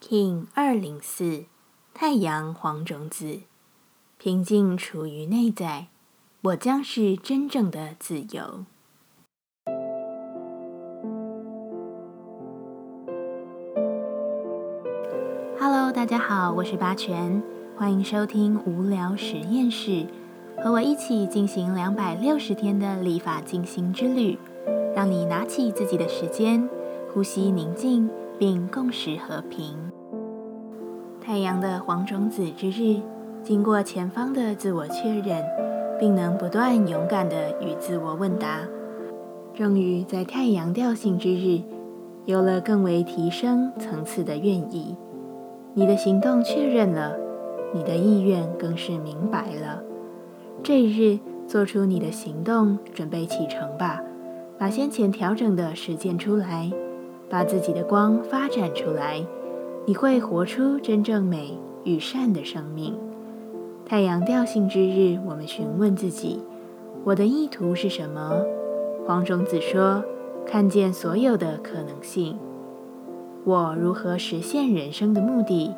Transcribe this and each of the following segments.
King 二零四太阳黄种子，平静处于内在，我将是真正的自由。Hello，大家好，我是八全，欢迎收听无聊实验室，和我一起进行两百六十天的立法进行之旅，让你拿起自己的时间，呼吸宁静，并共识和平。太阳的黄种子之日，经过前方的自我确认，并能不断勇敢地与自我问答，终于在太阳调性之日，有了更为提升层次的愿意。你的行动确认了，你的意愿更是明白了。这一日，做出你的行动，准备启程吧，把先前调整的实践出来，把自己的光发展出来。你会活出真正美与善的生命。太阳调性之日，我们询问自己：我的意图是什么？黄种子说：看见所有的可能性。我如何实现人生的目的？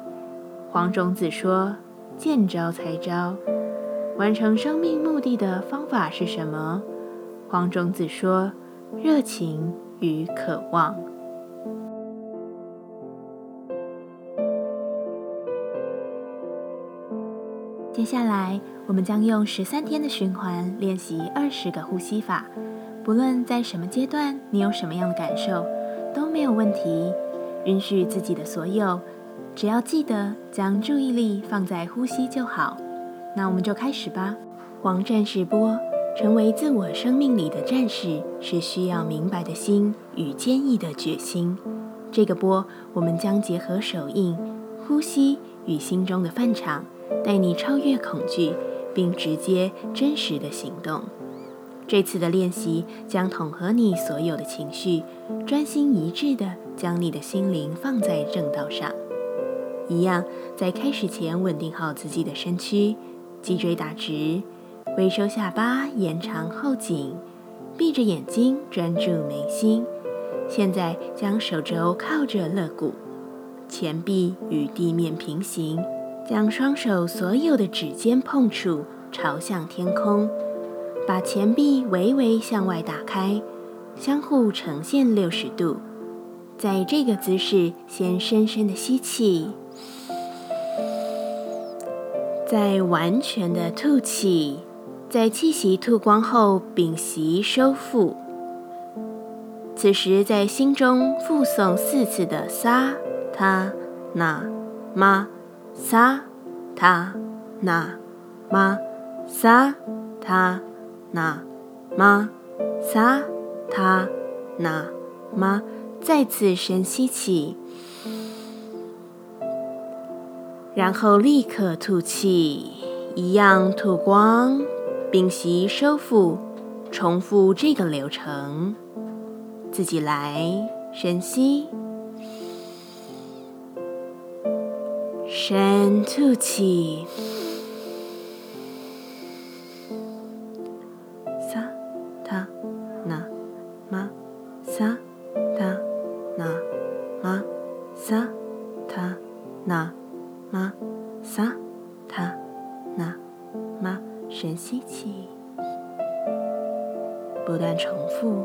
黄种子说：见招拆招。完成生命目的的方法是什么？黄种子说：热情与渴望。接下来，我们将用十三天的循环练习二十个呼吸法。不论在什么阶段，你有什么样的感受，都没有问题。允许自己的所有，只要记得将注意力放在呼吸就好。那我们就开始吧。黄战士波，成为自我生命里的战士，是需要明白的心与坚毅的决心。这个波，我们将结合手印、呼吸与心中的范场。带你超越恐惧，并直接真实的行动。这次的练习将统合你所有的情绪，专心一致地将你的心灵放在正道上。一样，在开始前稳定好自己的身躯，脊椎打直，微收下巴，延长后颈，闭着眼睛专注眉心。现在将手肘靠着肋骨，前臂与地面平行。将双手所有的指尖碰触朝向天空，把前臂微微向外打开，相互呈现六十度。在这个姿势，先深深的吸气，再完全的吐气，在气息吐光后屏息收腹。此时在心中复诵四次的撒他那妈。萨他那玛，萨他那玛，萨他那玛。再次深吸气，然后立刻吐气，一样吐光，屏息收腹，重复这个流程，自己来，深吸。深吐气，撒他那玛撒他那玛撒他那玛撒他那玛，深吸气，不断重复。